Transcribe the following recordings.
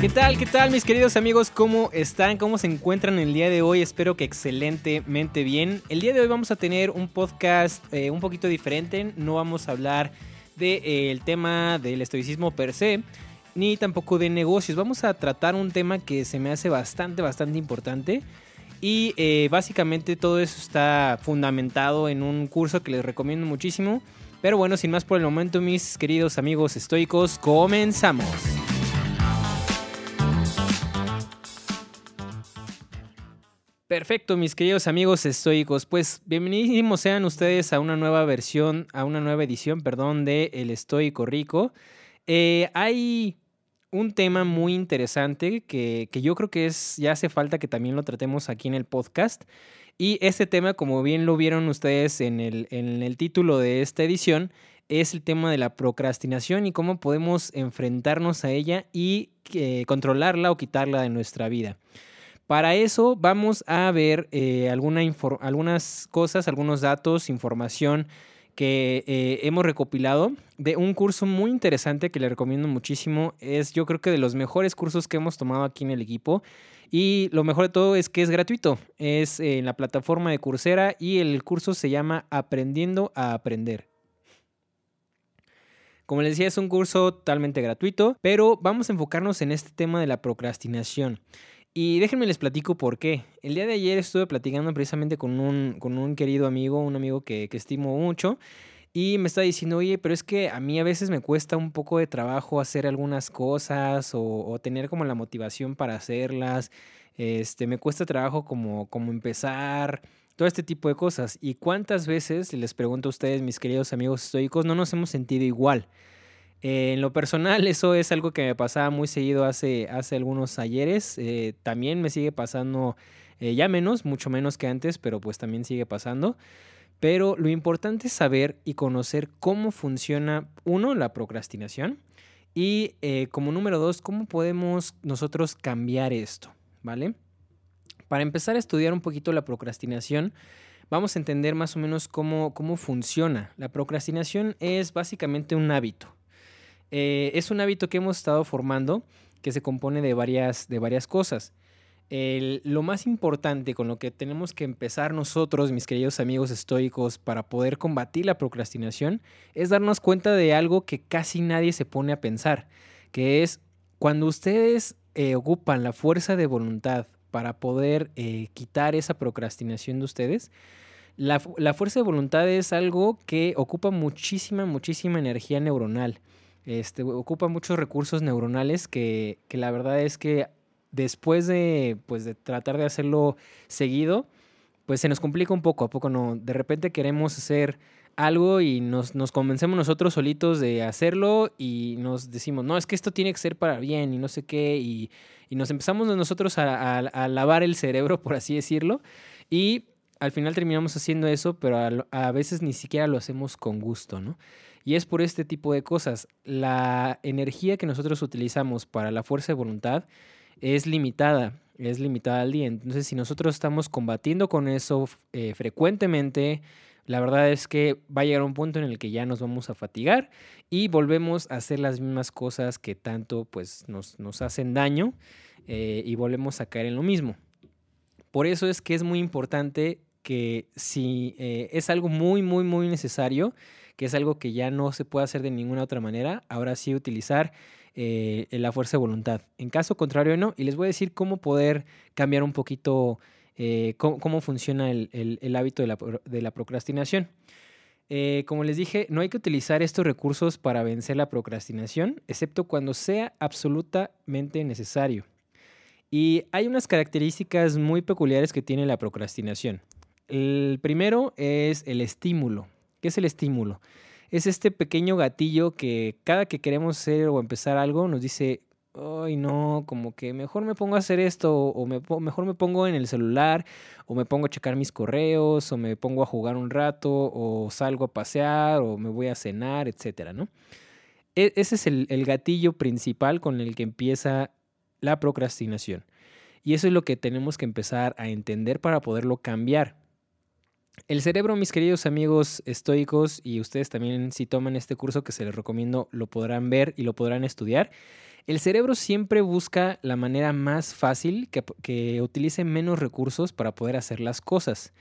¿Qué tal? ¿Qué tal mis queridos amigos? ¿Cómo están? ¿Cómo se encuentran el día de hoy? Espero que excelentemente bien. El día de hoy vamos a tener un podcast eh, un poquito diferente. No vamos a hablar del de, eh, tema del estoicismo per se, ni tampoco de negocios. Vamos a tratar un tema que se me hace bastante, bastante importante. Y eh, básicamente todo eso está fundamentado en un curso que les recomiendo muchísimo. Pero bueno, sin más por el momento, mis queridos amigos estoicos, comenzamos. Perfecto, mis queridos amigos estoicos. Pues bienvenidos sean ustedes a una nueva versión, a una nueva edición, perdón, de El Estoico Rico. Eh, hay un tema muy interesante que, yo creo que es, ya hace falta que también lo tratemos aquí en el podcast. Y este tema, como bien lo vieron ustedes en el, en el título de esta edición, es el tema de la procrastinación y cómo podemos enfrentarnos a ella y eh, controlarla o quitarla de nuestra vida. Para eso vamos a ver eh, algunas cosas, algunos datos, información que eh, hemos recopilado de un curso muy interesante que le recomiendo muchísimo. Es yo creo que de los mejores cursos que hemos tomado aquí en el equipo. Y lo mejor de todo es que es gratuito. Es en la plataforma de Coursera y el curso se llama Aprendiendo a Aprender. Como les decía, es un curso totalmente gratuito, pero vamos a enfocarnos en este tema de la procrastinación. Y déjenme les platico por qué. El día de ayer estuve platicando precisamente con un, con un querido amigo, un amigo que, que estimo mucho, y me está diciendo, oye, pero es que a mí a veces me cuesta un poco de trabajo hacer algunas cosas o, tener como la motivación para hacerlas. Este, me cuesta trabajo como, como empezar, todo este tipo de cosas. ¿Y cuántas veces, les pregunto a ustedes, mis queridos amigos estoicos, no nos hemos sentido igual? Eh, en lo personal, eso es algo que me pasaba muy seguido hace, hace algunos ayeres. Eh, también me sigue pasando eh, ya menos, mucho menos que antes, pero pues también sigue pasando. Pero lo importante es saber y conocer cómo funciona, uno, la procrastinación y como número dos, cómo podemos nosotros cambiar esto, ¿vale? Para empezar a estudiar un poquito la procrastinación, vamos a entender más o menos cómo, cómo funciona. La procrastinación es básicamente un hábito. Eh, es un hábito que hemos estado formando que se compone de varias, de varias cosas. lo más importante con lo que tenemos que empezar nosotros, mis queridos amigos estoicos, para poder combatir la procrastinación, es darnos cuenta de algo que casi nadie se pone a pensar, que es cuando ustedes eh, ocupan la fuerza de voluntad para poder eh, quitar esa procrastinación de ustedes, la, la fuerza de voluntad es algo que ocupa muchísima, muchísima energía neuronal. Este, ocupa muchos recursos neuronales que, la verdad es que después de, pues, de tratar de hacerlo seguido, pues se nos complica un poco, ¿a poco no? De repente queremos hacer algo y nos, convencemos nosotros solitos de hacerlo y nos decimos, no, es que esto tiene que ser para bien y no sé qué, y, nos empezamos nosotros a, lavar el cerebro, por así decirlo, y al final terminamos haciendo eso, pero a, a veces ni siquiera lo hacemos con gusto, ¿no? Y es por este tipo de cosas. La energía que nosotros utilizamos para la fuerza de voluntad es limitada, es limitada al día. Entonces, si nosotros estamos combatiendo con eso eh, frecuentemente, la verdad es que va a llegar un punto en el que ya nos vamos a fatigar y volvemos a hacer las mismas cosas que tanto pues, nos, nos hacen daño eh, y volvemos a caer en lo mismo. Por eso es que es muy importante que si eh, es algo muy, muy, muy necesario, que es algo que ya no se puede hacer de ninguna otra manera, ahora sí utilizar eh, la fuerza de voluntad. En caso contrario, no. Y les voy a decir cómo poder cambiar un poquito eh, cómo, funciona el, hábito de la, procrastinación. Eh, como les dije, no hay que utilizar estos recursos para vencer la procrastinación, excepto cuando sea absolutamente necesario. Y hay unas características muy peculiares que tiene la procrastinación. El primero es el estímulo. ¿Qué es el estímulo? Es este pequeño gatillo que cada que queremos hacer o empezar algo nos dice, ay no, como que mejor me pongo a hacer esto o mejor me pongo en el celular o me pongo a checar mis correos o me pongo a jugar un rato o salgo a pasear o me voy a cenar, etcétera, ¿no? E, ese es el, el gatillo principal con el que empieza la procrastinación. Y eso es lo que tenemos que empezar a entender para poderlo cambiar. El cerebro, mis queridos amigos estoicos, y ustedes también si toman este curso que se les recomiendo, lo podrán ver y lo podrán estudiar. El cerebro siempre busca la manera más fácil que, utilice menos recursos para poder hacer las cosas.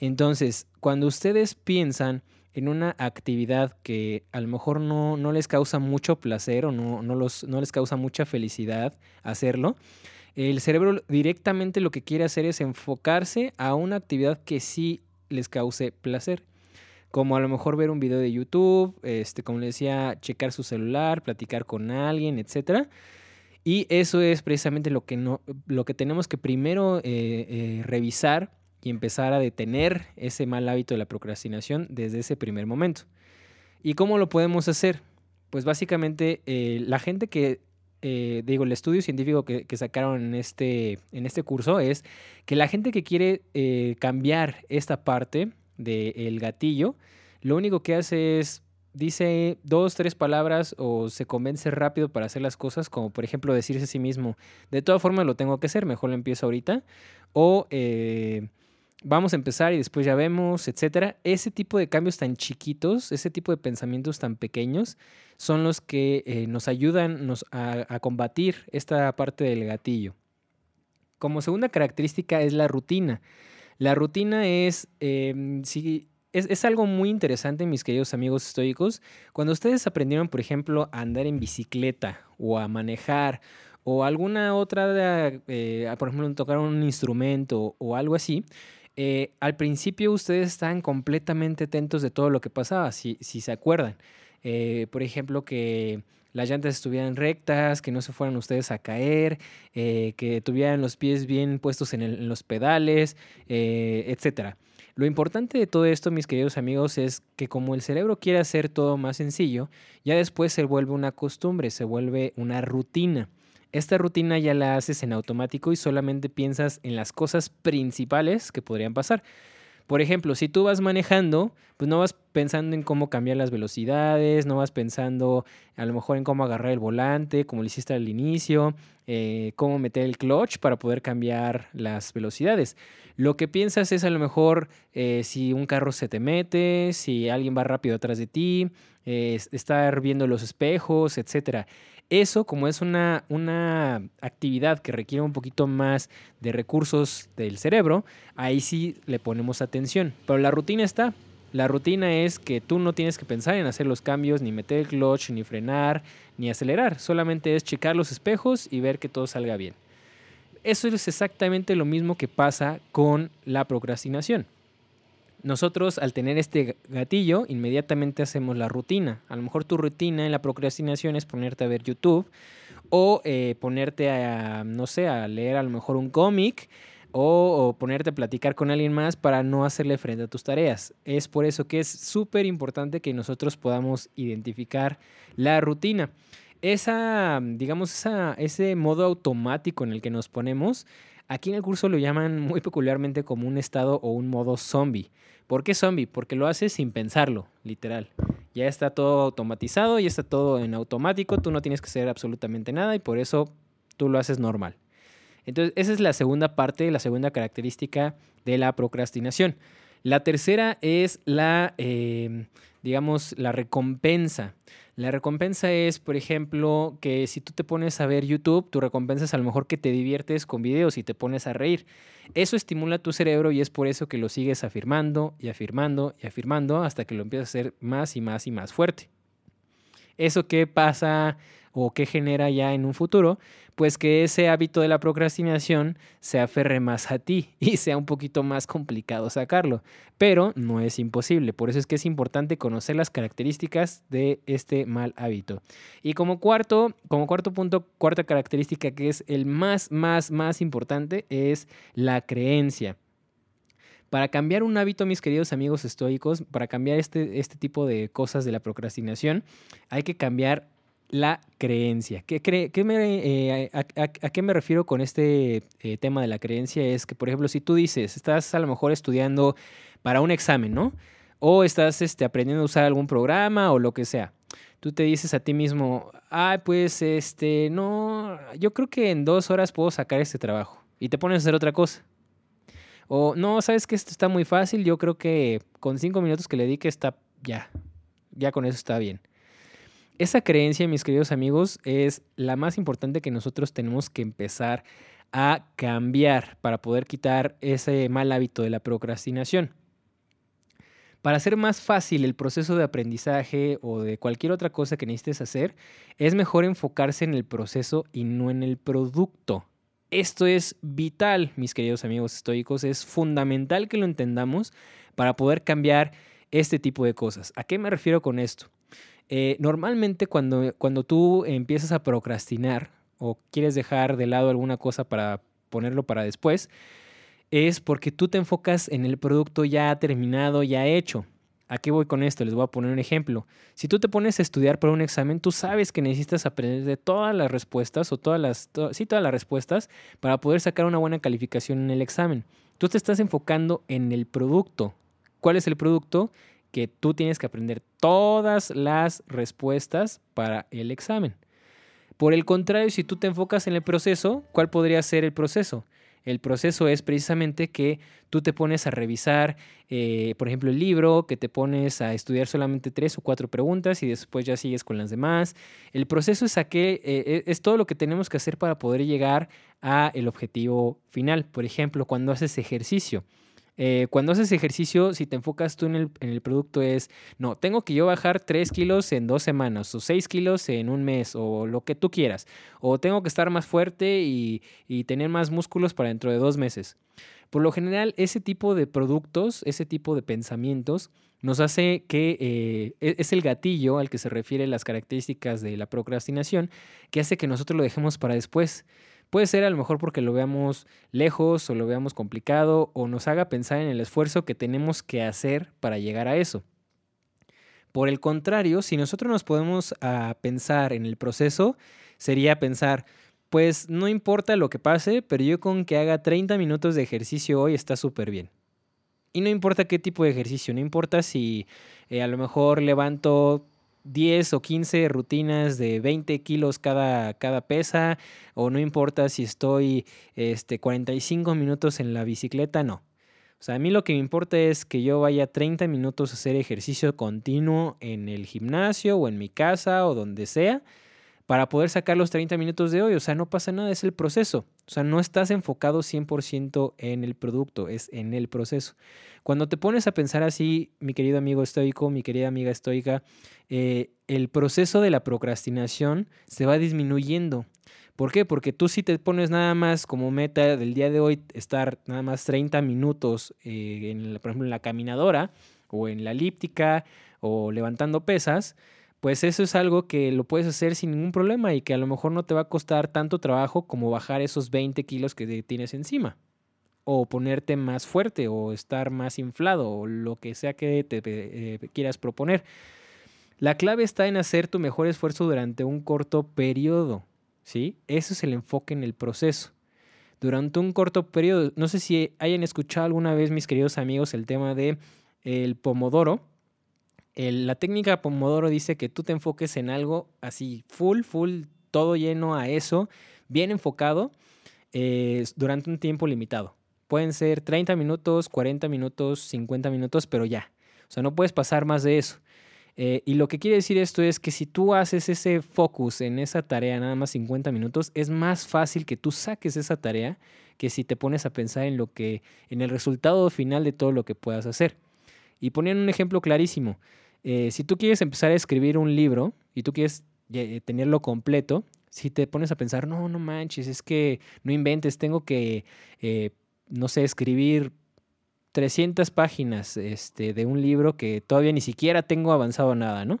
Entonces, cuando ustedes piensan en una actividad que a lo mejor no, no les causa mucho placer o no, no, los, no les causa mucha felicidad hacerlo, el cerebro directamente lo que quiere hacer es enfocarse a una actividad que sí les cause placer. Como a lo mejor ver un video de YouTube, este, como les decía, checar su celular, platicar con alguien, etc. Y eso es precisamente lo que, no, lo que tenemos que primero eh, eh, revisar y empezar a detener ese mal hábito de la procrastinación desde ese primer momento. ¿Y cómo lo podemos hacer? Pues básicamente eh, la gente que, eh, digo, el estudio científico que, sacaron en este, en este curso es que la gente que quiere eh, cambiar esta parte del gatillo, lo único que hace es dice dos, tres palabras o se convence rápido para hacer las cosas, como por ejemplo decirse a sí mismo, de todas formas lo tengo que hacer, mejor lo empiezo ahorita, o vamos a empezar y después ya vemos, etcétera. Ese tipo de cambios tan chiquitos, ese tipo de pensamientos tan pequeños, son los que eh, nos ayudan a, combatir esta parte del gatillo. Como segunda característica es la rutina. La rutina es, em, es, algo muy interesante, mis queridos amigos estoicos. Cuando ustedes aprendieron, por ejemplo, a andar en bicicleta o a manejar o alguna otra, eh, por ejemplo, tocar un instrumento o algo así, eh, al principio ustedes estaban completamente atentos de todo lo que pasaba, si, se acuerdan. Eh, por ejemplo, que las llantas estuvieran rectas, que no se fueran ustedes a caer, eh, que tuvieran los pies bien puestos en, los pedales, etc. Lo importante de todo esto, mis queridos amigos, es que como el cerebro quiere hacer todo más sencillo, ya después se vuelve una costumbre, se vuelve una rutina. Esta rutina ya la haces en automático y solamente piensas en las cosas principales que podrían pasar. Por ejemplo, si tú vas manejando, pues no vas pensando en cómo cambiar las velocidades, no vas pensando a lo mejor en cómo agarrar el volante, como lo hiciste al inicio, eh, cómo meter el clutch para poder cambiar las velocidades. Lo que piensas es a lo mejor eh, si un carro se te mete, si alguien va rápido atrás de ti, eh, estar viendo los espejos, etcétera. Eso, como es una, una actividad que requiere un poquito más de recursos del cerebro, ahí sí le ponemos atención. Pero la rutina está. La rutina es que tú no tienes que pensar en hacer los cambios, ni meter el clutch, ni frenar, ni acelerar. Solamente es checar los espejos y ver que todo salga bien. Eso es exactamente lo mismo que pasa con la procrastinación. Nosotros al tener este gatillo, inmediatamente hacemos la rutina. A lo mejor tu rutina en la procrastinación es ponerte a ver YouTube o eh, ponerte a, no sé, a leer a lo mejor un cómic o, ponerte a platicar con alguien más para no hacerle frente a tus tareas. Es por eso que es súper importante que nosotros podamos identificar la rutina. Esa, digamos, esa, ese modo automático en el que nos ponemos Aquí en el curso lo llaman muy peculiarmente como un estado o un modo zombie. ¿Por qué zombie? Porque lo haces sin pensarlo, literal. Ya está todo automatizado, ya está todo en automático, tú no tienes que hacer absolutamente nada y por eso tú lo haces normal. Entonces, esa es la segunda parte, la segunda característica de la procrastinación. La tercera es la, eh, digamos, la recompensa. La recompensa es, por ejemplo, que si tú te pones a ver YouTube, tu recompensa es a lo mejor que te diviertes con videos y te pones a reír. Eso estimula tu cerebro y es por eso que lo sigues afirmando y afirmando y afirmando hasta que lo empiezas a hacer más y más y más fuerte. ¿Eso qué pasa o qué genera ya en un futuro? pues que ese hábito de la procrastinación se aferre más a ti y sea un poquito más complicado sacarlo. Pero no es imposible, por eso es que es importante conocer las características de este mal hábito. Y como cuarto, como cuarto punto, cuarta característica que es el más, más, más importante es la creencia. Para cambiar un hábito, mis queridos amigos estoicos, para cambiar este, este tipo de cosas de la procrastinación, hay que cambiar la creencia. ¿Qué eh, a, qué me refiero con este eh, tema de la creencia? Es que, por ejemplo, si tú dices, estás a lo mejor estudiando para un examen, ¿no? O estás este, aprendiendo a usar algún programa o lo que sea. Tú te dices a ti mismo, ah, pues, este, no, yo creo que en dos horas puedo sacar este trabajo. Y te pones a hacer otra cosa. O no, sabes que esto está muy fácil, yo creo que con cinco minutos que le dedique está ya, ya con eso está bien. Esa creencia, mis queridos amigos, es la más importante que nosotros tenemos que empezar a cambiar para poder quitar ese mal hábito de la procrastinación. Para hacer más fácil el proceso de aprendizaje o de cualquier otra cosa que necesites hacer, es mejor enfocarse en el proceso y no en el producto. Esto es vital, mis queridos amigos estoicos, es fundamental que lo entendamos para poder cambiar este tipo de cosas. ¿A qué me refiero con esto? Eh, normalmente cuando, cuando tú empiezas a procrastinar o quieres dejar de lado alguna cosa para ponerlo para después, es porque tú te enfocas en el producto ya terminado, ya hecho. ¿A qué voy con esto? Les voy a poner un ejemplo. Si tú te pones a estudiar para un examen, tú sabes que necesitas aprender de todas las respuestas o todas las, sí, todas las respuestas para poder sacar una buena calificación en el examen. Tú te estás enfocando en el producto. ¿Cuál es el producto? Que tú tienes que aprender todas las respuestas para el examen. Por el contrario, si tú te enfocas en el proceso, ¿cuál podría ser el proceso? El proceso es precisamente que tú te pones a revisar, eh, por ejemplo, el libro, que te pones a estudiar solamente tres o cuatro preguntas y después ya sigues con las demás. El proceso es, eh, e, es todo lo que tenemos que hacer para poder llegar a el objetivo final. Por ejemplo, cuando haces ejercicio. Eh, cuando haces ejercicio, si te enfocas tú en el, producto es, no, tengo que yo bajar 3 kilos en dos semanas o 6 kilos en un mes o lo que tú quieras. O tengo que estar más fuerte y, tener más músculos para dentro de dos meses. Por lo general, ese tipo de productos, ese tipo de pensamientos, nos hace que eh, e, es el gatillo al que se refiere las características de la procrastinación, que hace que nosotros lo dejemos para después. Puede ser a lo mejor porque lo veamos lejos o lo veamos complicado o nos haga pensar en el esfuerzo que tenemos que hacer para llegar a eso. Por el contrario, si nosotros nos podemos a pensar en el proceso, sería pensar, pues no importa lo que pase, pero yo con que haga 30 minutos de ejercicio hoy está súper bien. Y no importa qué tipo de ejercicio, no importa si eh, a lo mejor levanto 10 o 15 rutinas de 20 kilos cada, cada pesa, o no importa si estoy este, 45 minutos en la bicicleta, no. O sea, a mí lo que me importa es que yo vaya 30 minutos a hacer ejercicio continuo en el gimnasio o en mi casa o donde sea para poder sacar los 30 minutos de hoy. O sea, no pasa nada, es el proceso. O sea, no estás enfocado 100% en el producto, es en el proceso. Cuando te pones a pensar así, mi querido amigo estoico, mi querida amiga estoica, eh, el proceso de la procrastinación se va disminuyendo. ¿Por qué? Porque tú si te pones nada más como meta del día de hoy estar nada más 30 minutos, eh, en por ejemplo, en la caminadora o en la elíptica o levantando pesas, pues eso es algo que lo puedes hacer sin ningún problema y que a lo mejor no te va a costar tanto trabajo como bajar esos 20 kilos que tienes encima. O ponerte más fuerte o estar más inflado o lo que sea que te eh, quieras proponer. La clave está en hacer tu mejor esfuerzo durante un corto periodo. ¿sí? Eso es el enfoque en el proceso. Durante un corto periodo, no sé si hayan escuchado alguna vez, mis queridos amigos, el tema de el pomodoro la técnica Pomodoro dice que tú te enfoques en algo así, full, full, todo lleno a eso, bien enfocado, eh, durante un tiempo limitado. Pueden ser 30 minutos, 40 minutos, 50 minutos, pero ya. O sea, no puedes pasar más de eso. Eh, y lo que quiere decir esto es que si tú haces ese focus en esa tarea nada más 50 minutos, es más fácil que tú saques esa tarea que si te pones a pensar en lo que, en el resultado final de todo lo que puedas hacer. Y ponían un ejemplo clarísimo. Eh, si tú quieres empezar a escribir un libro y tú quieres eh, tenerlo completo, si te pones a pensar, no, no manches, es que no inventes, tengo que, eh, no sé, escribir 300 páginas este, de un libro que todavía ni siquiera tengo avanzado nada, ¿no?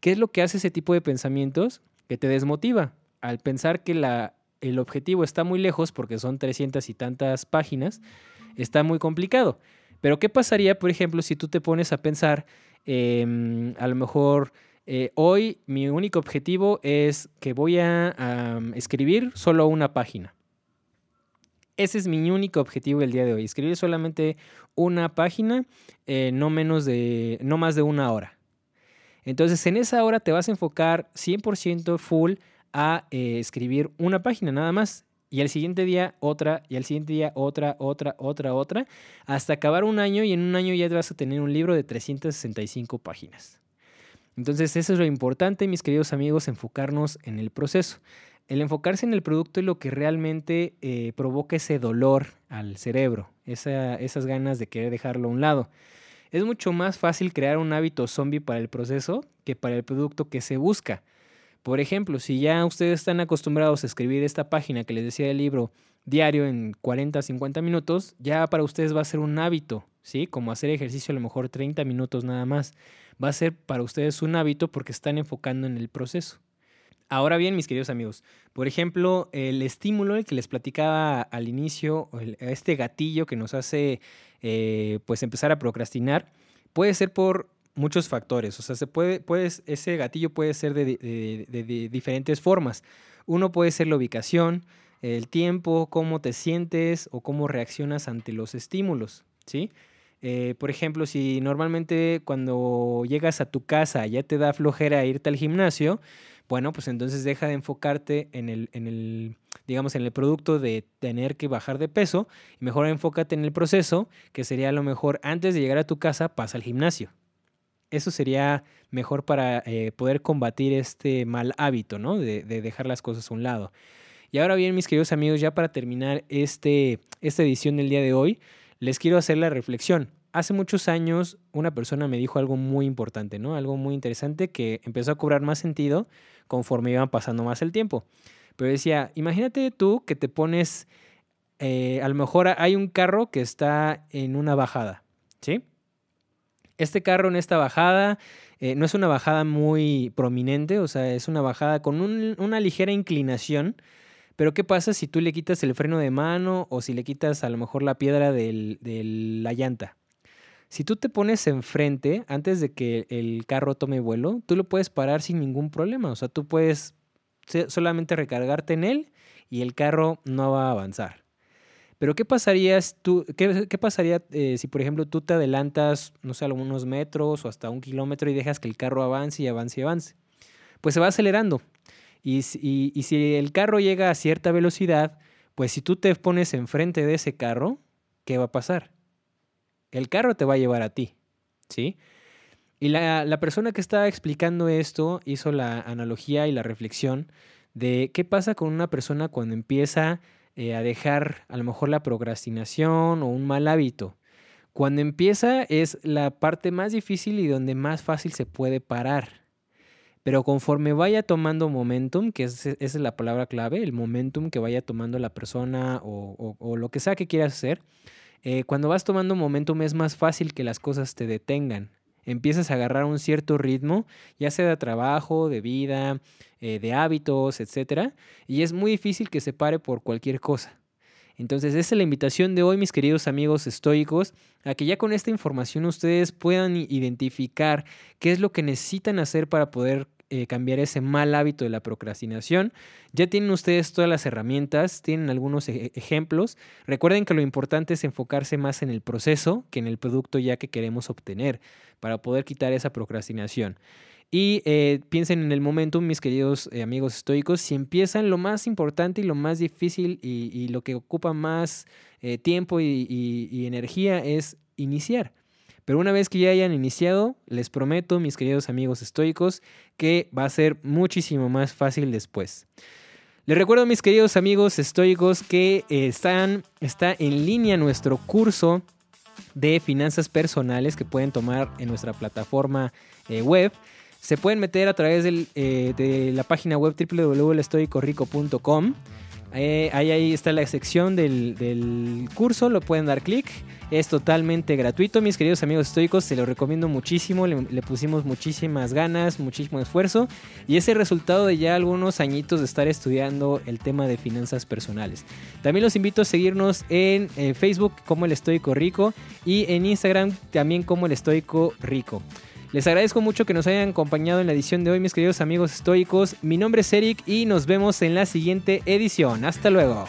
¿Qué es lo que hace ese tipo de pensamientos? Que te desmotiva. Al pensar que la, el objetivo está muy lejos, porque son 300 y tantas páginas, está muy complicado. Pero ¿qué pasaría, por ejemplo, si tú te pones a pensar Em, a lo mejor eh, hoy mi único objetivo es que voy a escribir solo una página. Ese es mi único objetivo el día de hoy, escribir solamente una página, eh, no, menos de, no más de una hora. Entonces, en esa hora te vas a enfocar 100% full a eh, escribir una página nada más. Y al siguiente día otra, y al siguiente día otra, otra, otra, otra, hasta acabar un año y en un año ya vas a tener un libro de 365 páginas. Entonces eso es lo importante, mis queridos amigos, enfocarnos en el proceso. El enfocarse en el producto es lo que realmente eh, provoca ese dolor al cerebro, esas ganas de querer dejarlo a un lado. Es mucho más fácil crear un hábito zombie para el proceso que para el producto que se busca. Por ejemplo, si ya ustedes están acostumbrados a escribir esta página que les decía del libro diario en 40, 50 minutos, ya para ustedes va a ser un hábito, ¿sí? Como hacer ejercicio a lo mejor 30 minutos nada más. Va a ser para ustedes un hábito porque están enfocando en el proceso. Ahora bien, mis queridos amigos, por ejemplo, el estímulo el que les platicaba al inicio, este gatillo que nos hace eh, pues empezar a procrastinar, puede ser por muchos factores. O sea, se puede, ese gatillo puede ser de, diferentes formas. Uno puede ser la ubicación, el tiempo, cómo te sientes o cómo reaccionas ante los estímulos, ¿sí? Eh, por ejemplo, si normalmente cuando llegas a tu casa ya te da flojera irte al gimnasio, bueno, pues entonces deja de enfocarte en el, en el, digamos, en el producto de tener que bajar de peso y mejor enfócate en el proceso, que sería a lo mejor antes de llegar a tu casa, pasa al gimnasio, eso sería mejor para eh, poder combatir este mal hábito, ¿no? De, dejar las cosas a un lado. Y ahora bien, mis queridos amigos, ya para terminar este, esta edición del día de hoy, les quiero hacer la reflexión. Hace muchos años una persona me dijo algo muy importante, ¿no? Algo muy interesante que empezó a cobrar más sentido conforme iban pasando más el tiempo. Pero decía, imagínate tú que te pones, eh, a lo mejor hay un carro que está en una bajada, ¿sí? Este carro en esta bajada eh, no es una bajada muy prominente, o sea, es una bajada con una ligera inclinación. Pero ¿qué pasa si tú le quitas el freno de mano o si le quitas a lo mejor la piedra de la llanta? Si tú te pones enfrente antes de que el carro tome vuelo, tú lo puedes parar sin ningún problema. O sea, tú puedes solamente recargarte en él y el carro no va a avanzar. Pero ¿qué pasaría, tú, qué, pasaría eh, si, por ejemplo, tú te adelantas, no sé, algunos metros o hasta un kilómetro y dejas que el carro avance y avance y avance? Pues se va acelerando. Y, y, si el carro llega a cierta velocidad, pues si tú te pones enfrente de ese carro, ¿qué va a pasar? El carro te va a llevar a ti, ¿sí? Y la, la persona que estaba explicando esto hizo la analogía y la reflexión de qué pasa con una persona cuando empieza eh, a dejar a lo mejor la procrastinación o un mal hábito. Cuando empieza es la parte más difícil y donde más fácil se puede parar. Pero conforme vaya tomando momentum, que es, esa es la palabra clave, el momentum que vaya tomando la persona o, lo que sea que quieras hacer, eh, cuando vas tomando momentum es más fácil que las cosas te detengan empiezas a agarrar un cierto ritmo, ya sea de trabajo, de vida, eh, de hábitos, etc. Y es muy difícil que se pare por cualquier cosa. Entonces, esa es la invitación de hoy, mis queridos amigos estoicos, a que ya con esta información ustedes puedan identificar qué es lo que necesitan hacer para poder eh, cambiar ese mal hábito de la procrastinación. Ya tienen ustedes todas las herramientas, tienen algunos e-, ejemplos. Recuerden que lo importante es enfocarse más en el proceso que en el producto ya que queremos obtener para poder quitar esa procrastinación. Y eh, piensen en el momento, mis queridos eh, amigos estoicos, si empiezan lo más importante y lo más difícil y, lo que ocupa más tiempo y energía es iniciar. Pero una vez que ya hayan iniciado, les prometo, mis queridos amigos estoicos, que va a ser muchísimo más fácil después. Les recuerdo, mis queridos amigos estoicos, que están, está en línea nuestro curso de finanzas personales que pueden tomar en nuestra plataforma eh, web. Se pueden meter a través eh, de la página web www.estoicorico.com. Eh, ahí, está la sección del, curso, lo pueden dar clic. Es totalmente gratuito, mis queridos amigos estoicos, se lo recomiendo muchísimo, le, pusimos muchísimas ganas, muchísimo esfuerzo y es el resultado de ya algunos añitos de estar estudiando el tema de finanzas personales. También los invito a seguirnos en eh, Facebook como el Estoico Rico y en Instagram también como el Estoico Rico. Les agradezco mucho que nos hayan acompañado en la edición de hoy, mis queridos amigos estoicos. Mi nombre es Eric y nos vemos en la siguiente edición. Hasta luego.